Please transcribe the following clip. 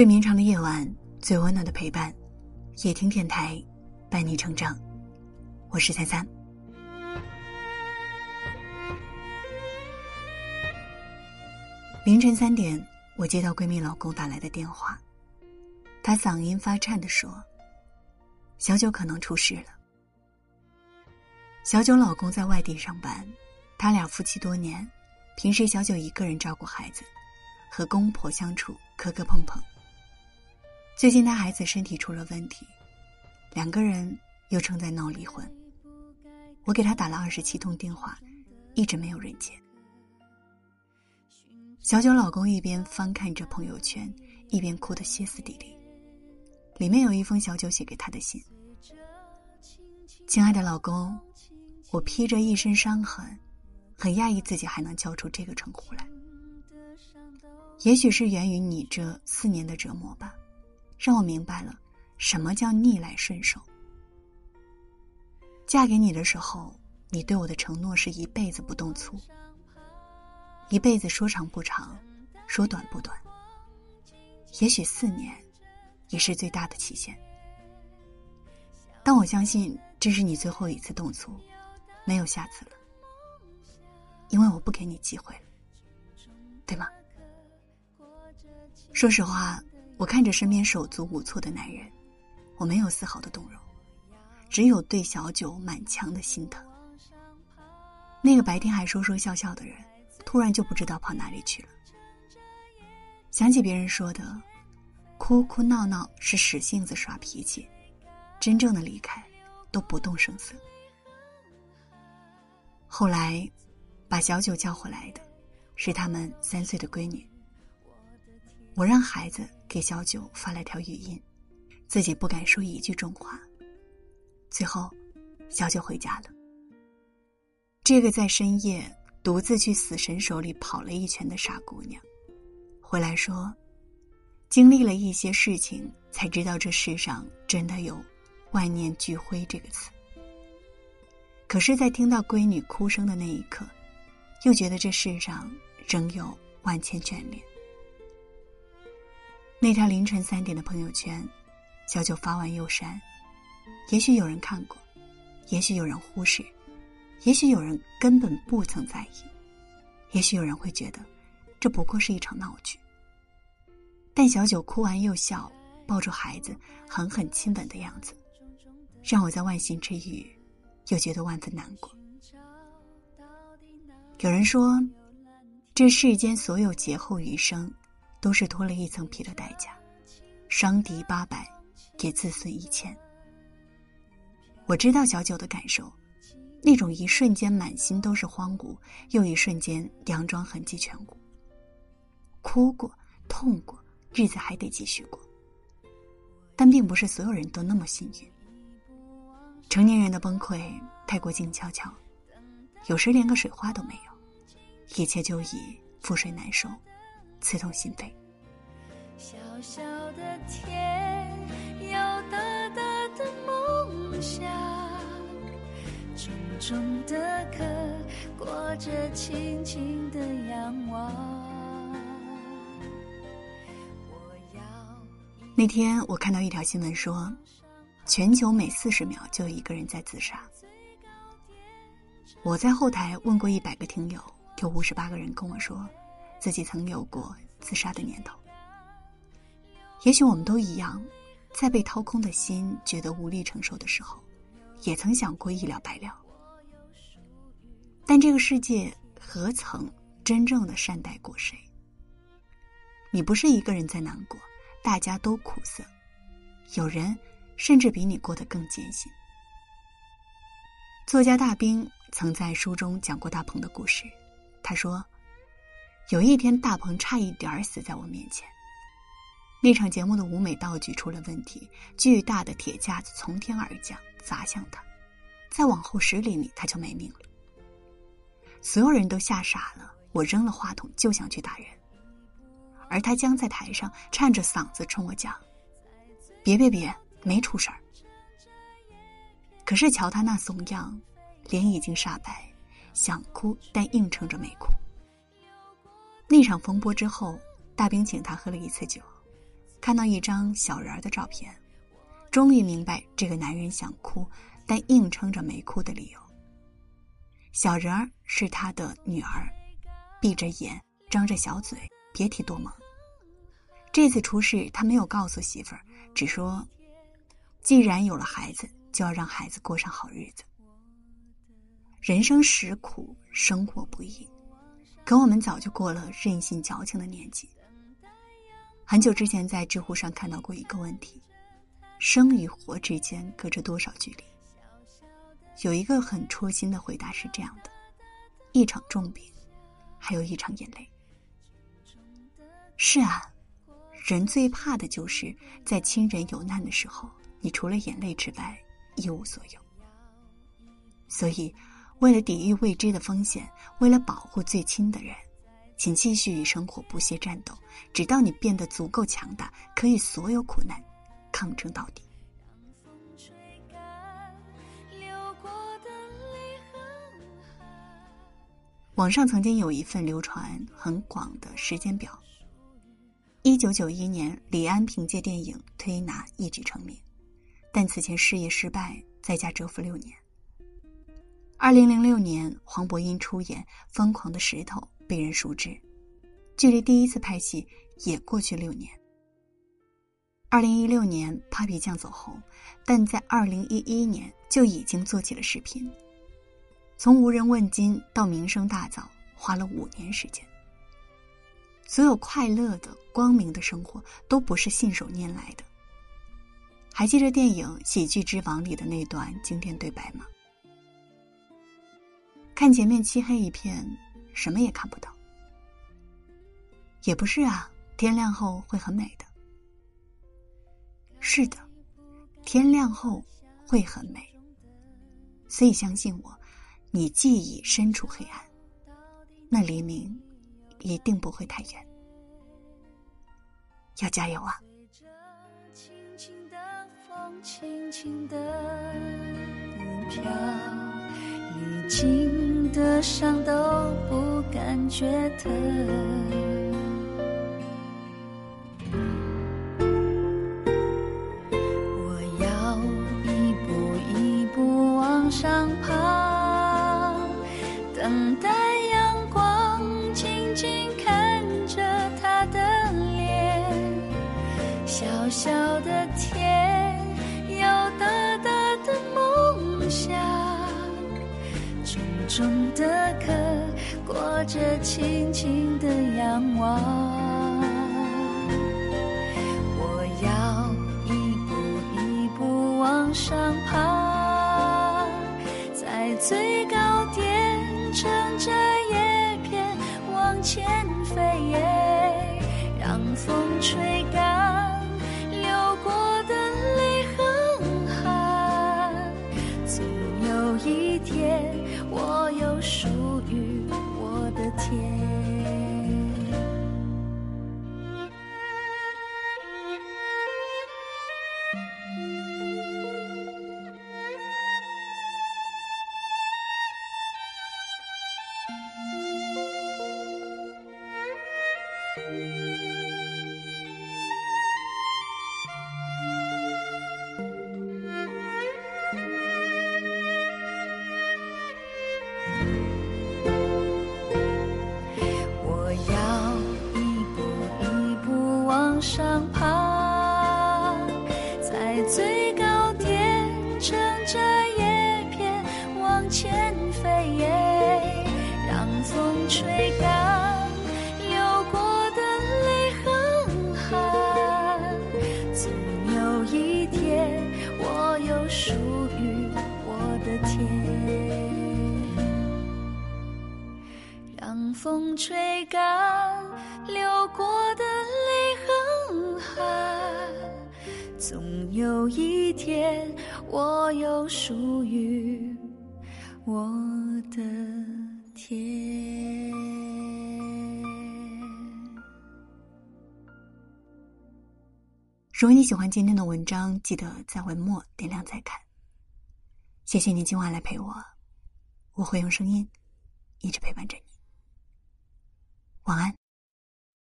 最绵长的夜晚，最温暖的陪伴，夜听电台，伴你成长。我是三三。凌晨三点，我接到闺蜜老公打来的电话，他嗓音发颤的说：“小九可能出事了。”小九老公在外地上班，他俩夫妻多年，平时小九一个人照顾孩子，和公婆相处磕磕碰碰。最近他孩子身体出了问题，两个人又正在闹离婚。我给他打了二十七通电话，一直没有人接。小九老公一边翻看着朋友圈，一边哭得歇斯底里。里面有一封小九写给他的信：“亲爱的老公，我披着一身伤痕，很讶异自己还能叫出这个称呼来。也许是源于你这四年的折磨吧。”让我明白了，什么叫逆来顺受。嫁给你的时候，你对我的承诺是一辈子不动粗，一辈子说长不长，说短不短。也许四年，也是最大的期限。但我相信这是你最后一次动粗，没有下次了，因为我不给你机会，对吗？说实话。我看着身边手足无措的男人，我没有丝毫的动容，只有对小九满腔的心疼。那个白天还说说笑笑的人，突然就不知道跑哪里去了。想起别人说的，哭哭闹闹是使性子耍脾气，真正的离开都不动声色。后来，把小九叫回来的，是他们三岁的闺女。我让孩子。给小九发了条语音，自己不敢说一句重话。最后，小九回家了。这个在深夜独自去死神手里跑了一圈的傻姑娘，回来说，经历了一些事情，才知道这世上真的有“万念俱灰”这个词。可是，在听到闺女哭声的那一刻，又觉得这世上仍有万千眷恋。那条凌晨三点的朋友圈，小九发完又删。也许有人看过，也许有人忽视，也许有人根本不曾在意，也许有人会觉得这不过是一场闹剧。但小九哭完又笑，抱住孩子狠狠亲吻的样子，让我在万幸之余，又觉得万分难过。有人说，这世间所有劫后余生。都是脱了一层皮的代价，伤敌八百，也自损一千。我知道小九的感受，那种一瞬间满心都是荒芜，又一瞬间佯装痕迹全无。哭过，痛过，日子还得继续过。但并不是所有人都那么幸运。成年人的崩溃太过静悄悄，有时连个水花都没有，一切就已覆水难收。刺痛心扉。小小的天，有大大的梦想，重重的壳，裹着轻轻的仰望。那天我看到一条新闻说，全球每四十秒就有一个人在自杀。我在后台问过一百个听友，有五十八个人跟我说。自己曾有过自杀的念头，也许我们都一样，在被掏空的心觉得无力承受的时候，也曾想过一了百了。但这个世界何曾真正的善待过谁？你不是一个人在难过，大家都苦涩，有人甚至比你过得更艰辛。作家大兵曾在书中讲过大鹏的故事，他说。有一天，大鹏差一点死在我面前。那场节目的舞美道具出了问题，巨大的铁架子从天而降，砸向他。再往后十厘米，他就没命了。所有人都吓傻了，我扔了话筒就想去打人，而他僵在台上，颤着嗓子冲我讲：“别别别，没出事儿。”可是瞧他那怂样，脸已经煞白，想哭但硬撑着没哭。那场风波之后，大兵请他喝了一次酒，看到一张小人儿的照片，终于明白这个男人想哭但硬撑着没哭的理由。小人儿是他的女儿，闭着眼，张着小嘴，别提多萌。这次出事，他没有告诉媳妇儿，只说：“既然有了孩子，就要让孩子过上好日子。人生实苦，生活不易，可我们早就过了任性矫情的年纪。”很久之前，在知乎上看到过一个问题：生与活之间隔着多少距离？有一个很戳心的回答是这样的：一场重病，还有一场眼泪。是啊。人最怕的就是在亲人有难的时候，你除了眼泪之外一无所有。所以，为了抵御未知的风险，为了保护最亲的人，请继续与生活不懈战斗，直到你变得足够强大，可以所有苦难抗争到底。网上曾经有一份流传很广的时间表。一九九一年，李安凭借电影《推拿》一举成名，但此前事业失败，在家蛰伏六年。二零零六年，黄渤因出演《疯狂的石头》被人熟知，距离第一次拍戏也过去六年。二零一六年，Papi 酱走红，但在二零一一年就已经做起了视频，从无人问津到名声大噪，花了五年时间。所有快乐的、光明的生活都不是信手拈来的。还记得电影《喜剧之王》里的那段经典对白吗？看前面漆黑一片，什么也看不到。也不是啊，天亮后会很美的。是的，天亮后会很美。所以相信我，你既已身处黑暗，那黎明。一定不会太远，要加油啊！轻轻的风，轻轻的飘，已经的伤都不感觉疼。重重的壳，裹着轻轻的仰望。我要一步一步往上爬，在最高点乘着叶片往前飞，让风吹干最高点乘着叶片往前飞让风吹干流过的泪和汗总有一天我有属于我的天让风吹干流过的总有一天我有属于我的天。如果你喜欢今天的文章，记得在文末点亮再看。谢谢你今晚来陪我，我会用声音一直陪伴着你。晚安。